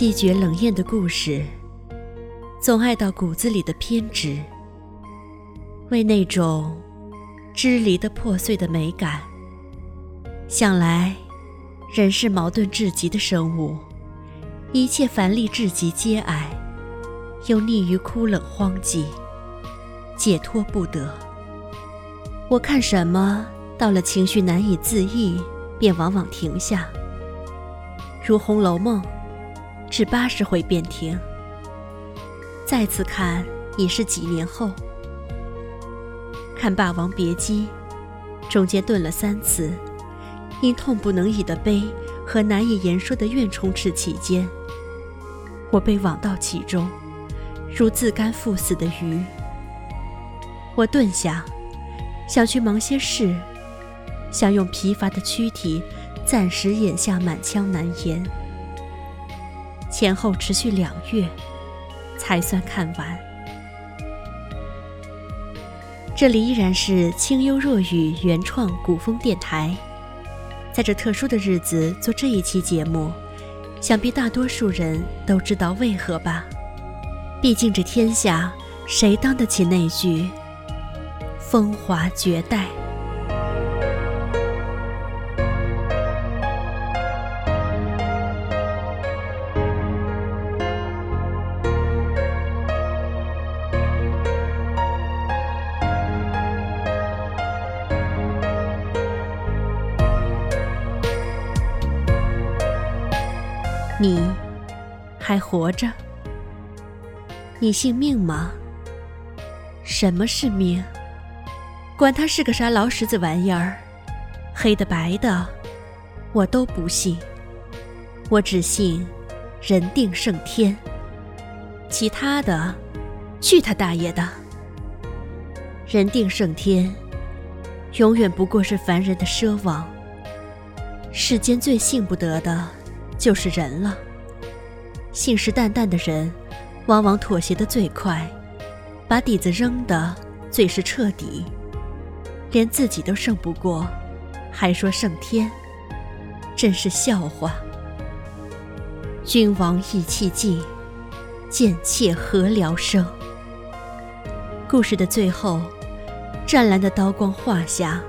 凄绝冷艳的故事，总爱到骨子里的偏执，为那种支离的破碎的美感。想来，人是矛盾至极的生物，一切繁丽至极皆爱，又溺于枯冷荒寂，解脱不得。我看什么，到了情绪难以自抑，便往往停下。如《红楼梦》，至八十回便停。再次看，已是几年后。看《霸王别姬》，中间顿了三次，因痛不能已的悲和难以言说的怨充斥其间，我被网到其中，如自甘赴死的鱼。我顿想。想去忙些事，想用疲乏的躯体暂时掩下满腔难言。前后持续两月，才算看完。这里依然是清幽若雨原创古风电台，在这特殊的日子做这一期节目，想必大多数人都知道为何吧？毕竟这天下，谁当得起那句？风华绝代，你信命吗？什么是命？管他是个啥老石子玩意儿，黑的白的，我都不信。我只信人定胜天，其他的，去他大爷的！人定胜天，永远不过是凡人的奢望。世间最信不得的，就是人了。信誓旦旦的人，往往妥协的最快，把底子扔的最是彻底。连自己都胜不过，还说胜天，真是笑话。君王意气尽，贱妾何聊生？故事的最后，湛蓝的刀光划下，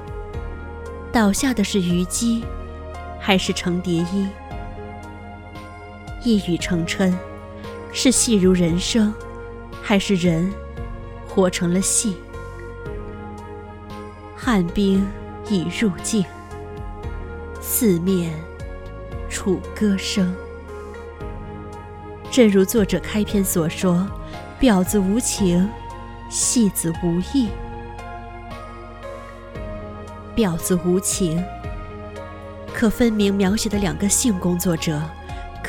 倒下的是虞姬，还是程蝶衣？一语成谶，是戏如人生，还是人活成了戏？汉兵已入境，四面楚歌声。正如作者开篇所说：“婊子无情，戏子无义。”婊子无情，可分明描写的两个性工作者，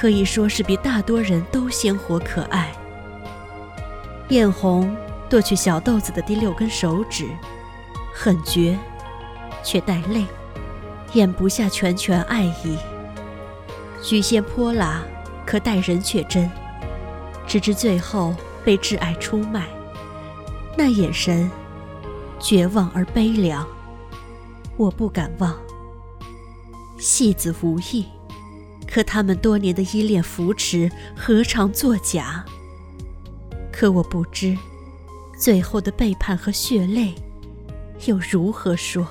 可以说是比大多人都鲜活可爱。艳红夺去小豆子的第六根手指。狠绝，却带泪，咽不下拳拳爱意。许仙泼辣，可待人却真，直至最后被挚爱出卖，那眼神，绝望而悲凉，我不敢忘。戏子无意，可他们多年的依恋扶持，何尝作假？可我不知，最后的背叛和血泪。又如何说？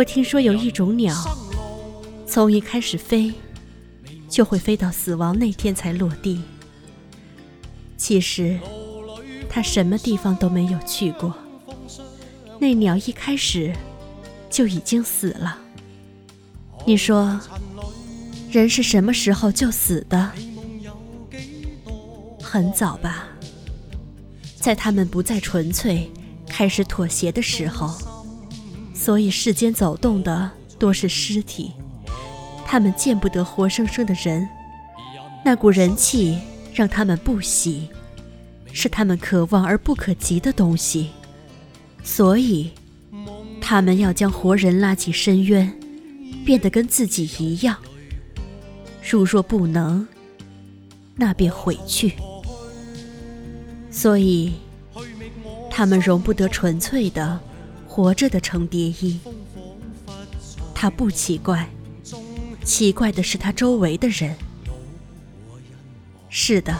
我听说有一种鸟，从一开始飞。就会飞到死亡那天才落地。其实，它什么地方都没有去过。那鸟一开始就已经死了。你说，人是什么时候就死的？很早吧，在他们不再纯粹、开始妥协的时候。所以世间走动的多是尸体。他们见不得活生生的人，那股人气让他们不喜，是他们可望而不可及的东西。所以，他们要将活人拉进深渊，变得跟自己一样。如若不能，那便毁去。所以，他们容不得纯粹的活着的程蝶衣。他不奇怪，奇怪的是他周围的人。是的，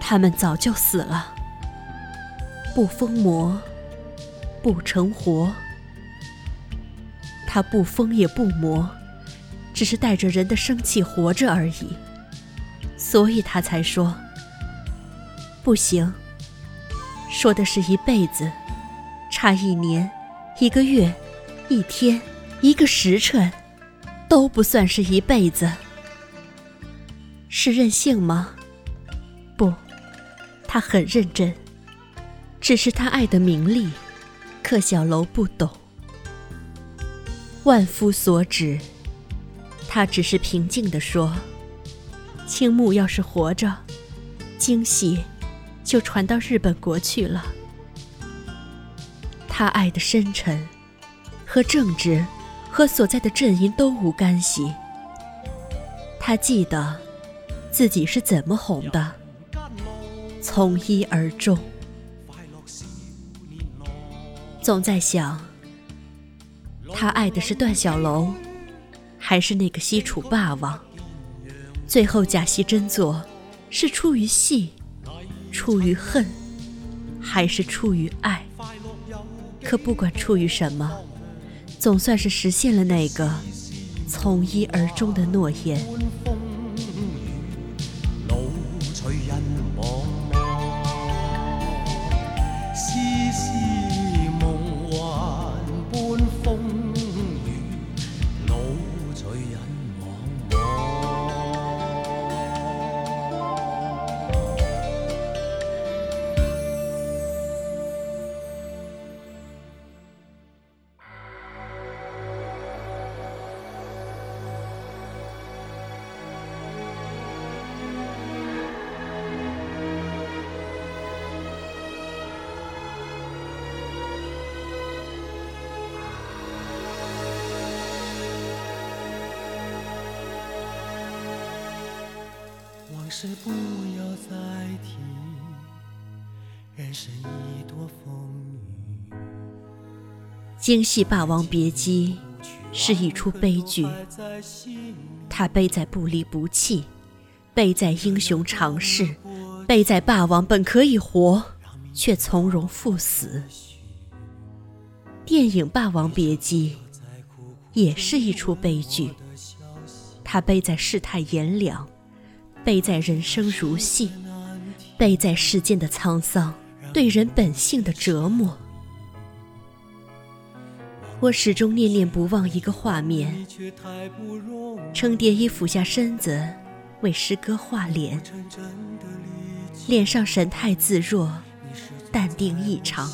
他们早就死了，不疯魔，不成活。他不疯也不魔，只是带着人的生气活着而已。所以他才说：“不行。”说的是一辈子，差一年、一个月、一天、一个时辰，都不算是一辈子。是任性吗？不，他很认真。只是他爱的名利，可小楼不懂。万夫所指，他只是平静地说：“青木要是活着，惊喜就传到日本国去了。”他爱的深沉，和政治，和所在的阵营都无干系。他记得。自己是怎么红的？从一而终，总在想，他爱的是段小楼，还是那个西楚霸王？最后假戏真做，是出于戏，出于恨，还是出于爱？可不管出于什么，总算是实现了那个从一而终的诺言。是不要再提，人生已多风雨。京戏《霸王别姬》是一出悲剧，它悲在不离不弃，悲在英雄长逝，悲在霸王本可以活，却从容赴死。电影《霸王别姬》也是一出悲剧，它悲在世态炎凉。悲在人生如戏，悲在世间的沧桑，对人本性的折磨。我始终念念不忘一个画面：程蝶衣俯下身子为诗歌画脸，脸上神态自若，淡定异常。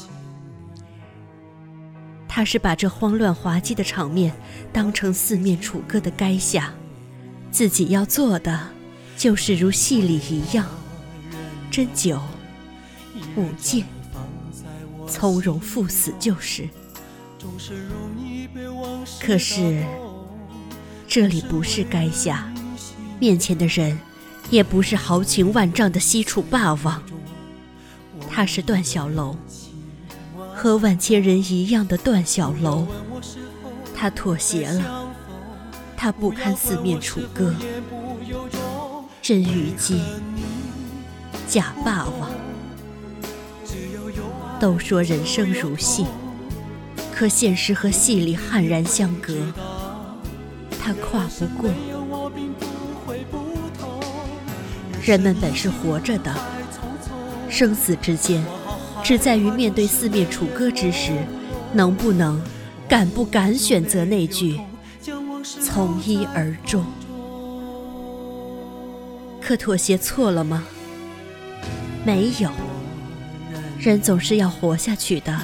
他是把这慌乱滑稽的场面当成四面楚歌的垓下，自己要做的。就是如戏里一样，斟酒、舞剑，从容赴死就是。可是，这里不是垓下，面前的人也不是豪情万丈的西楚霸王，他是段小楼，和万千人一样的段小楼。他妥协了，他不堪四面楚歌。真虞姬，假霸王。都说人生如戏，可现实和戏里悍然相隔。他跨不过。人们本是活着的，生死之间，只在于面对四面楚歌之时，能不能、敢不敢选择那句从一而终。可妥协错了吗？没有，人总是要活下去的，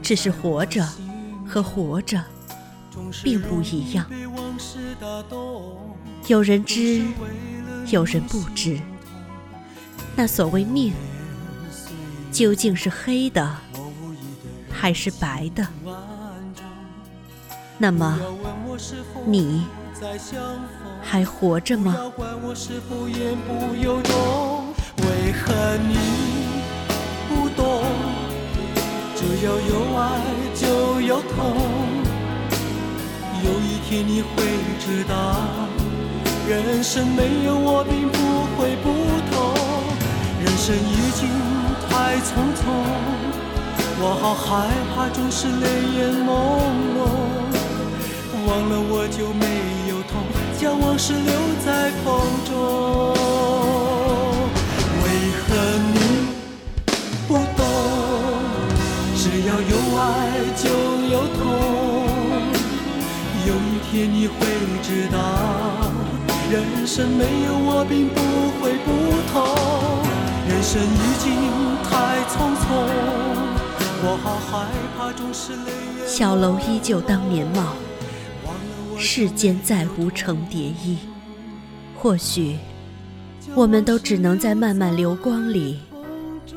只是活着和活着并不一样。有人知，有人不知。那所谓命，究竟是黑的还是白的。那么，你还活着吗？为何你不懂？只要有爱就有痛。有一天你会知道，人生没有我并不会不同。人生已经太匆匆，我好害怕总是泪眼朦胧。忘了我就没有痛，将往事留在风中。为何你不懂？只要有爱就有痛。有一天你会知道，人生没有我并不会不同。人生已经太匆匆，我好害怕总是泪眼。小楼依旧当年貌。世间再无成蝶意，或许我们都只能在漫漫流光里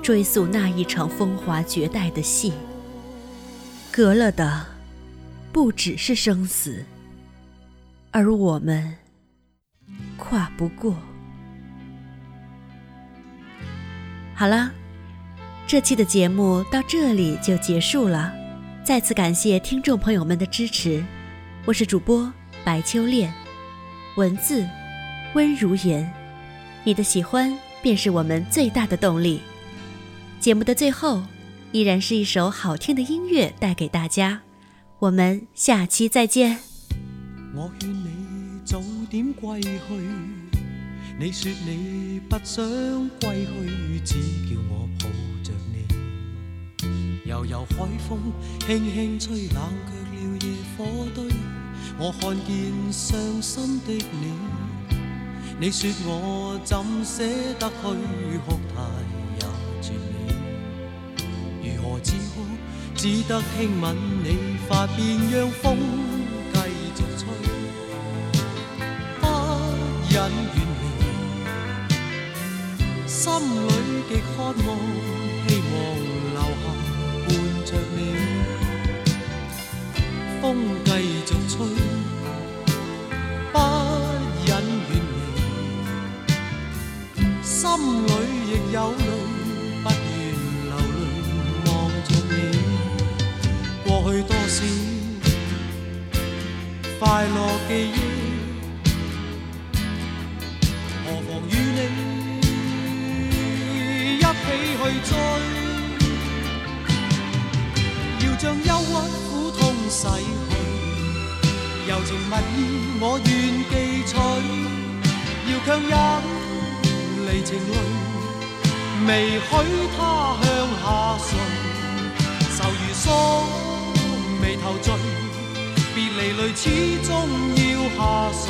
追溯那一场风华绝代的戏。隔了的不只是生死，而我们跨不过。好了，这期的节目到这里就结束了，再次感谢听众朋友们的支持。我是主播白秋恋，文字温如言，你的喜欢便是我们最大的动力。节目的最后，依然是一首好听的音乐带给大家，我们下期再见。我劝你早点归去，你说你不想归去，只叫我抱着你。悠悠海风轻轻吹，冷却火堆。我看见伤心的你，你说我怎舍得去哭太也绝美，如何止哭？只得轻吻你发边，让风继续吹，不忍远离，心里极渴望，希望风继续吹。不忍远离心里亦有泪，不愿流泪望着你。过去多少快乐记忆，洗去，柔情蜜意我愿记取，要强忍。离情泪，未许他向下垂，愁如锁，眉头聚，别离泪始终要下垂。